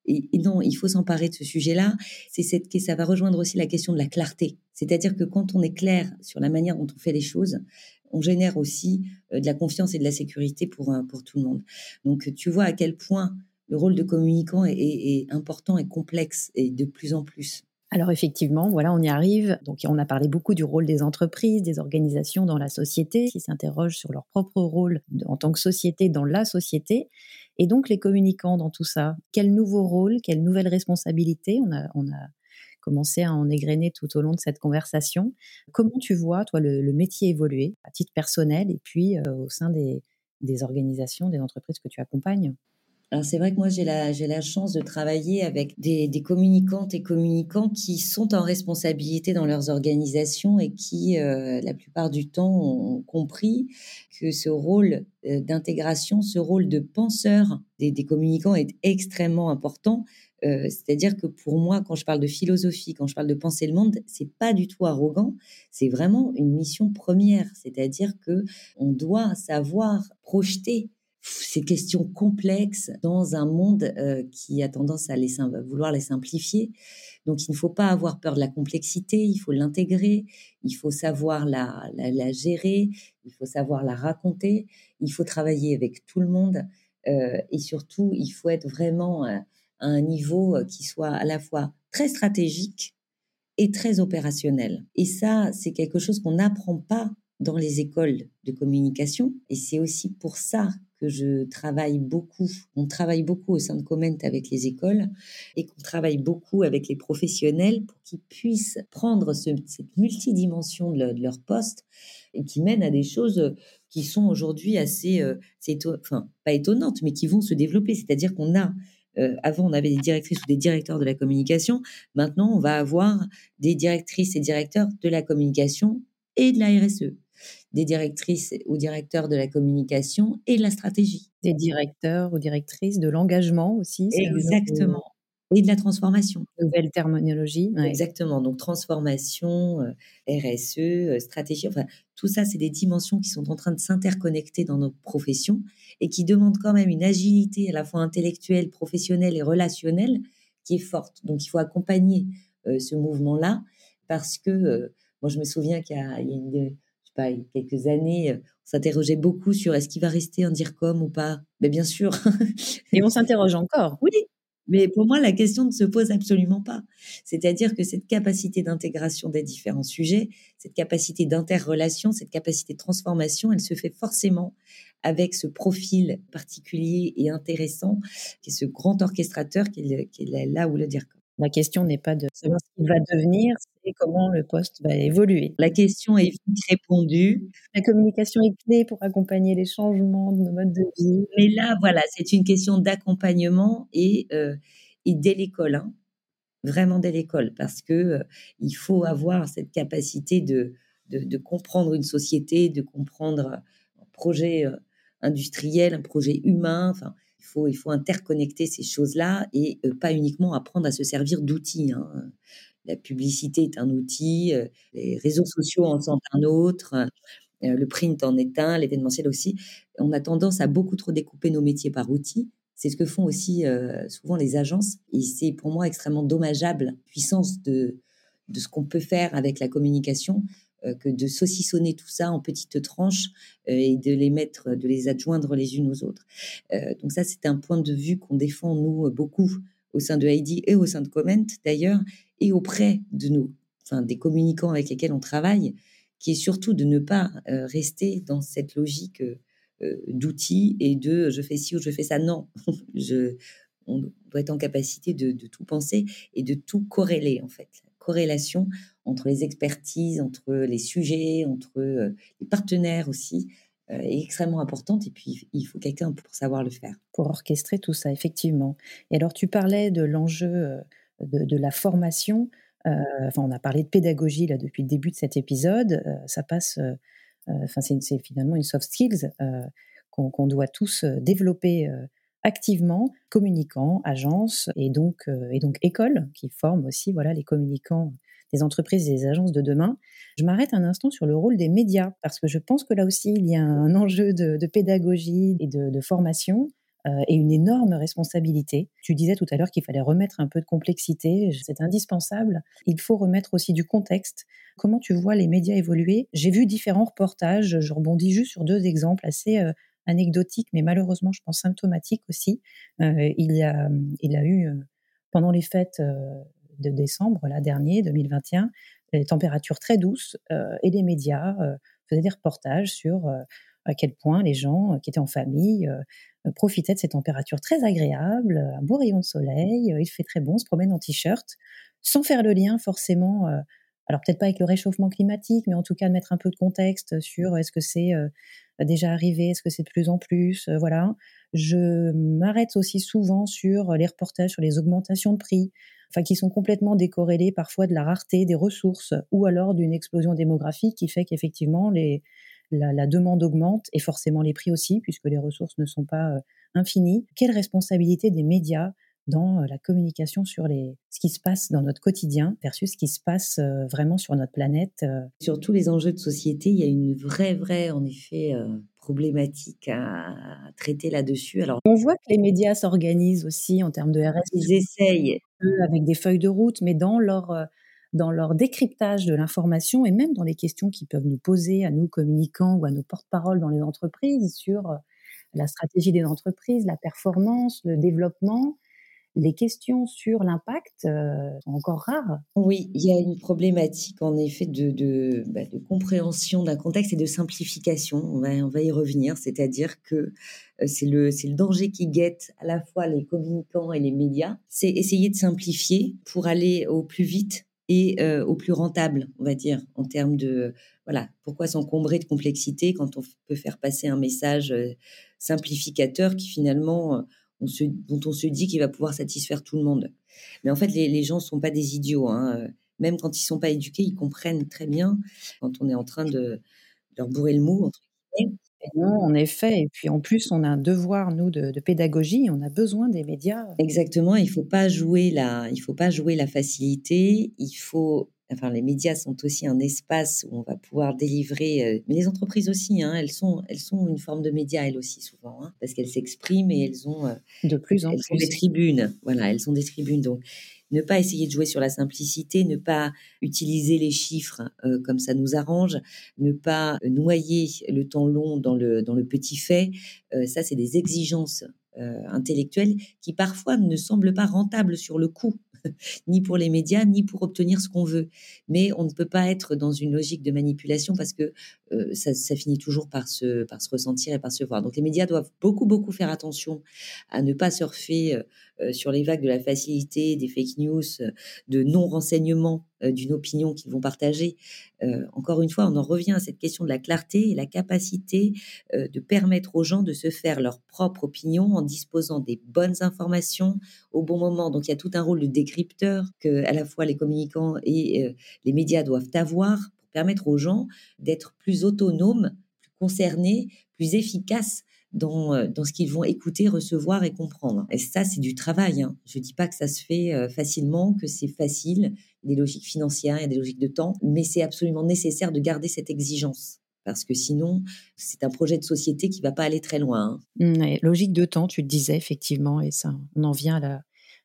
Speaker 2: Et, non, il faut s'emparer de ce sujet-là. C'est cette, ça va rejoindre aussi la question de la clarté. C'est-à-dire que quand on est clair sur la manière dont on fait les choses, on génère aussi euh, de la confiance et de la sécurité pour, euh, pour tout le monde. Donc, tu vois à quel point le rôle de communicant est, est important et complexe et de plus en plus.
Speaker 1: Alors effectivement, voilà, on y arrive. Donc on a parlé beaucoup du rôle des entreprises, des organisations dans la société, qui s'interrogent sur leur propre rôle en tant que société dans la société. Et donc les communicants dans tout ça, quel nouveau rôle, quelle nouvelle responsabilité on a, commencé à en égrener tout au long de cette conversation. Comment tu vois, toi, le, métier évoluer à titre personnel et puis euh, au sein des organisations, des entreprises que tu accompagnes?
Speaker 2: Alors c'est vrai que moi j'ai la, j'ai la chance de travailler avec des, communicantes et communicants qui sont en responsabilité dans leurs organisations et qui euh, la plupart du temps ont compris que ce rôle euh, d'intégration, ce rôle de penseur des, des communicants est extrêmement important. Euh, c'est-à-dire que pour moi, quand je parle de philosophie, quand je parle de penser le monde, c'est pas du tout arrogant. C'est vraiment une mission première. C'est-à-dire que on doit savoir projeter ces questions complexes dans un monde euh, qui a tendance à, vouloir les simplifier. Donc, il ne faut pas avoir peur de la complexité, il faut l'intégrer, il faut savoir la, gérer, il faut savoir la raconter, il faut travailler avec tout le monde euh, et surtout, il faut être vraiment à un niveau euh, qui soit à la fois très stratégique et très opérationnel. Et ça, c'est quelque chose qu'on n'apprend pas dans les écoles de communication. Et c'est aussi pour ça je travaille beaucoup. On travaille beaucoup au sein de Comment avec les écoles et qu'on travaille beaucoup avec les professionnels pour qu'ils puissent prendre cette multidimension de, leur poste et qui mènent à des choses qui sont aujourd'hui assez, euh, enfin pas étonnantes, mais qui vont se développer. C'est-à-dire qu'on a euh, avant, on avait des directrices ou des directeurs de la communication. Maintenant, on va avoir des directrices et directeurs de la communication et de la RSE des directrices ou directeurs de la communication et de la stratégie.
Speaker 1: Des directeurs ou directrices de l'engagement aussi.
Speaker 2: Exactement. Et de la transformation.
Speaker 1: Nouvelle terminologie.
Speaker 2: Exactement. Donc, transformation, euh, RSE, euh, stratégie. Enfin, tout ça, c'est des dimensions qui sont en train de s'interconnecter dans notre profession et qui demandent quand même une agilité à la fois intellectuelle, professionnelle et relationnelle qui est forte. Donc, il faut accompagner euh, ce mouvement-là parce que Moi, je me souviens qu'il y a, il y a une, je sais pas, quelques années, on s'interrogeait beaucoup sur est-ce qu'il va rester un DIRCOM ou pas. Mais bien sûr.
Speaker 1: Et on s'interroge encore.
Speaker 2: Oui, mais pour moi, la question ne se pose absolument pas. C'est-à-dire que cette capacité d'intégration des différents sujets, cette capacité d'interrelation, cette capacité de transformation, elle se fait forcément avec ce profil particulier et intéressant, qui est ce grand orchestrateur qui est, là où le dire.
Speaker 1: La question n'est pas de savoir ce qu'il va devenir, comment le poste va évoluer.
Speaker 2: La question est vite répondue.
Speaker 1: La communication est clé pour accompagner les changements de nos modes de vie.
Speaker 2: Mais là, voilà, c'est une question d'accompagnement et, euh, et dès l'école, hein. vraiment dès l'école, parce que euh, il faut avoir cette capacité de, de, comprendre une société, de comprendre un projet euh, industriel, un projet humain. Enfin, il faut, interconnecter ces choses-là et euh, pas uniquement apprendre à se servir d'outils. Hein. La publicité est un outil, euh, les réseaux sociaux en sont un autre, euh, le print en est un, l'événementiel aussi. On a tendance à beaucoup trop découper nos métiers par outils. C'est ce que font aussi souvent les agences. Et c'est pour moi extrêmement dommageable, puissance de, ce qu'on peut faire avec la communication, que de saucissonner tout ça en petites tranches euh, et de les mettre, de les adjoindre les unes aux autres. Euh, donc ça, c'est un point de vue qu'on défend, nous, beaucoup au sein de Heidi et au sein de Comment, d'ailleurs, et auprès de nous, enfin, des communicants avec lesquels on travaille, qui est surtout de ne pas rester dans cette logique d'outils et de je fais ci ou je fais ça. Non, on doit être en capacité de, de, tout penser et de tout corréler, en fait. Corrélation entre les expertises, entre les sujets, entre euh, les partenaires aussi, euh, est extrêmement importante. Et puis, il faut quelqu'un pour savoir le faire.
Speaker 1: Pour orchestrer tout ça, effectivement. Et alors, tu parlais de l'enjeu euh, de, la formation. enfin, on a parlé de pédagogie là depuis le début de cet épisode. ça passe. Enfin, c'est finalement une soft skills qu'on doit tous développer activement communicants, agences et donc, et donc écoles qui forment aussi voilà, les communicants des entreprises et des agences de demain. Je m'arrête un instant sur le rôle des médias, parce que je pense que là aussi, il y a un enjeu de, pédagogie et de, formation euh, et une énorme responsabilité. Tu disais tout à l'heure qu'il fallait remettre un peu de complexité, c'est indispensable. Il faut remettre aussi du contexte. Comment tu vois les médias évoluer? J'ai vu différents reportages, je rebondis juste sur deux exemples assez euh, anecdotiques, mais malheureusement, je pense symptomatiques aussi. Euh, il, y a, il a eu, pendant les fêtes de décembre, là, dernier, 2021, les températures très douces euh, et les médias euh, faisaient des reportages sur euh, à quel point les gens qui étaient en famille profitaient de ces températures très agréables, un beau rayon de soleil, il fait très bon, se promène en t-shirt, sans faire le lien forcément, alors peut-être pas avec le réchauffement climatique, mais en tout cas de mettre un peu de contexte sur est-ce que c'est déjà arrivé, est-ce que c'est de plus en plus, voilà. Je m'arrête aussi souvent sur les reportages sur les augmentations de prix, enfin qui sont complètement décorrélés parfois de la rareté des ressources ou alors d'une explosion démographique qui fait qu'effectivement les, la, demande augmente et forcément les prix aussi puisque les ressources ne sont pas euh, infinies. Quelle responsabilité des médias dans euh, la communication sur les, ce qui se passe dans notre quotidien versus ce qui se passe euh, vraiment sur notre planète.
Speaker 2: Sur tous les enjeux de société, il y a une vraie, vraie, en effet, problématique à traiter là-dessus.
Speaker 1: Alors, on voit que les médias s'organisent aussi en termes de RS.
Speaker 2: Ils essayent.
Speaker 1: Avec des feuilles de route, mais dans leur, euh, dans leur décryptage de l'information et même dans les questions qu'ils peuvent nous poser à nous communicants ou à nos porte-paroles dans les entreprises sur euh, la stratégie des entreprises, la performance, le développement les questions sur l'impact euh, sont encore rares.
Speaker 2: Oui, il y a une problématique en effet de, de, bah, compréhension d'un contexte et de simplification. On va, on va y revenir, c'est-à-dire que euh, c'est le, le danger qui guette à la fois les communicants et les médias. C'est essayer de simplifier pour aller au plus vite et euh, au plus rentable, on va dire, en termes de voilà, pourquoi s'encombrer de complexité quand on peut faire passer un message simplificateur qui finalement dont on se dit qu'il va pouvoir satisfaire tout le monde. Mais en fait, les, gens ne sont pas des idiots. Hein. Même quand ils ne sont pas éduqués, ils comprennent très bien quand on est en train de, leur bourrer le mou, entre
Speaker 1: non, en effet. Et puis en plus, on a un devoir, nous, de, pédagogie. On a besoin des médias.
Speaker 2: Exactement. Il ne faut pas jouer la, il faut pas jouer la facilité. Il faut enfin, les médias sont aussi un espace où on va pouvoir délivrer, euh, mais les entreprises aussi, hein, elles, sont, elles sont une forme de médias, elles aussi, souvent, hein, parce qu'elles s'expriment et elles ont,
Speaker 1: euh, de plus en
Speaker 2: elles sont des tribunes. Voilà, elles sont des tribunes. Donc, ne pas essayer de jouer sur la simplicité, ne pas utiliser les chiffres euh, comme ça nous arrange, ne pas noyer le temps long dans le, dans le petit fait. Euh, ça, c'est des exigences euh, intellectuelles qui parfois ne semblent pas rentables sur le coup. ni pour les médias, ni pour obtenir ce qu'on veut. Mais on ne peut pas être dans une logique de manipulation parce que euh, ça, finit toujours par se, ressentir et par se voir. Donc les médias doivent beaucoup, beaucoup faire attention à ne pas surfer euh, euh, sur les vagues de la facilité, des fake news, de non-renseignement d'une opinion qu'ils vont partager. encore une fois, on en revient à cette question de la clarté et la capacité de permettre aux gens de se faire leur propre opinion en disposant des bonnes informations au bon moment. Donc il y a tout un rôle de décrypteur que à la fois les communicants et les médias doivent avoir permettre aux gens d'être plus autonomes, plus concernés, plus efficaces dans, euh, dans ce qu'ils vont écouter, recevoir et comprendre. Et ça, c'est du travail. Hein. Je ne dis pas que ça se fait euh, facilement, que c'est facile, des logiques financières, il y a des logiques de temps, mais c'est absolument nécessaire de garder cette exigence. Parce que sinon, c'est un projet de société qui ne va pas aller très loin.
Speaker 1: Hein. Mmh, logique de temps, tu le disais effectivement, et ça, on en vient à la,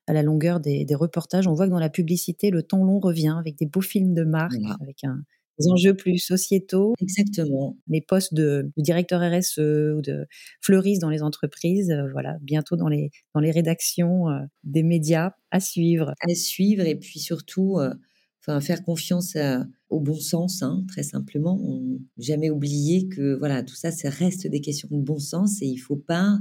Speaker 1: à la longueur des, reportages. On voit que dans la publicité, le temps long revient avec des beaux films de marque, avec un, des enjeux plus sociétaux.
Speaker 2: Exactement.
Speaker 1: Les postes de, directeur RSE ou de fleuriste dans les entreprises, euh, voilà, bientôt dans les, dans les rédactions euh, des médias à suivre.
Speaker 2: À suivre et puis surtout, euh, enfin, faire confiance au bon sens, hein, très simplement. On, jamais oublier que voilà, tout ça, ça reste des questions de bon sens et il faut pas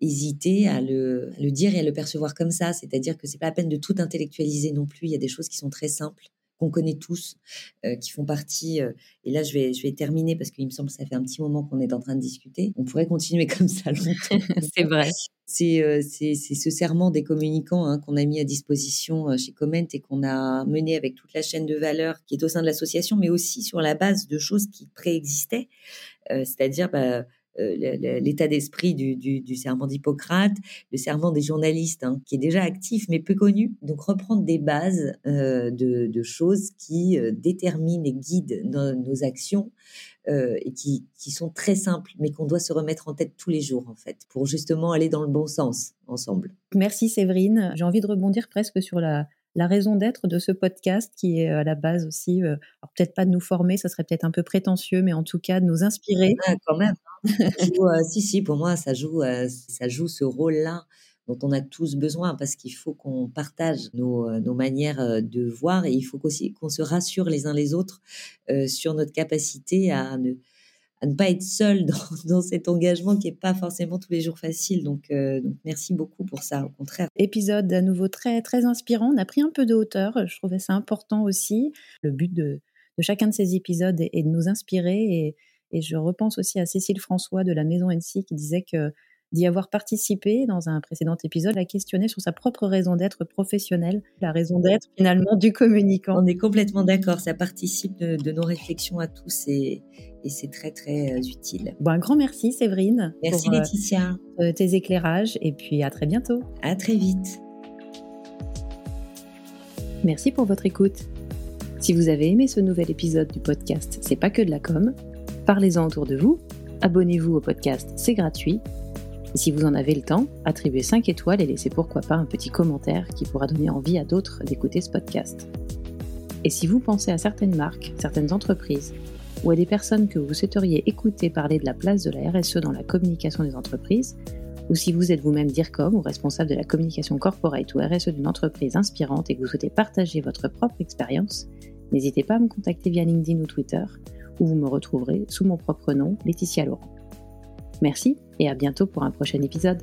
Speaker 2: hésiter à le, à le dire et à le percevoir comme ça. C'est-à-dire que c'est pas la peine de tout intellectualiser non plus. Il y a des choses qui sont très simples qu'on connaît tous, euh, qui font partie. Euh, et là, je vais, je vais terminer parce qu'il me semble que ça fait un petit moment qu'on est en train de discuter. On pourrait continuer comme ça longtemps.
Speaker 1: c'est vrai.
Speaker 2: Euh, c'est ce serment des communicants hein, qu'on a mis à disposition chez Comment et qu'on a mené avec toute la chaîne de valeur qui est au sein de l'association, mais aussi sur la base de choses qui préexistaient, c'est-à-dire bah, euh, l'état d'esprit du, serment d'Hippocrate, le serment des journalistes, hein, qui est déjà actif mais peu connu. Donc reprendre des bases euh, de, choses qui euh, déterminent et guident nos, actions et qui, qui, sont très simples, mais qu'on doit se remettre en tête tous les jours, en fait, pour justement aller dans le bon sens ensemble.
Speaker 1: Merci Séverine. J'ai envie de rebondir presque sur la, la raison d'être de ce podcast qui est à la base aussi, euh, alors peut-être pas de nous former, ça serait peut-être un peu prétentieux, mais en tout cas de nous inspirer.
Speaker 2: Ah, quand même. Hein. Euh, si, si, pour moi, ça joue, euh, ça joue ce rôle-là dont on a tous besoin parce qu'il faut qu'on partage nos, nos, manières de voir et il faut aussi qu'on se rassure les uns les autres sur notre capacité à ne, à ne pas être seul dans, cet engagement qui n'est pas forcément tous les jours facile. Euh, donc, merci beaucoup pour ça, au contraire.
Speaker 1: Épisode à nouveau très, très inspirant. On a pris un peu de hauteur. Je trouvais ça important aussi. Le but de, chacun de ces épisodes est, de nous inspirer. Et, et, je repense aussi à Cécile François de la Maison NC qui disait que d'y avoir participé dans un précédent épisode, a questionné sur sa propre raison d'être professionnelle, la raison d'être finalement du communicant.
Speaker 2: On est complètement d'accord, ça participe de, nos réflexions à tous et, c'est très très euh, utile.
Speaker 1: Bon, un grand merci Séverine.
Speaker 2: Merci pour, euh, Laetitia.
Speaker 1: Euh, tes éclairages et puis à très bientôt.
Speaker 2: À très vite.
Speaker 1: Merci pour votre écoute. Si vous avez aimé ce nouvel épisode du podcast C'est pas que de la com, parlez-en autour de vous, abonnez-vous au podcast, c'est gratuit si vous en avez le temps, attribuez 5 étoiles et laissez pourquoi pas un petit commentaire qui pourra donner envie à d'autres d'écouter ce podcast. Et si vous pensez à certaines marques, certaines entreprises, ou à des personnes que vous souhaiteriez écouter parler de la place de la RSE dans la communication des entreprises, ou si vous êtes vous-même DIRCOM ou responsable de la communication corporate ou RSE d'une entreprise inspirante et que vous souhaitez partager votre propre expérience, n'hésitez pas à me contacter via LinkedIn ou Twitter, où vous me retrouverez sous mon propre nom, Laetitia Laurent. Merci et à bientôt pour un prochain épisode.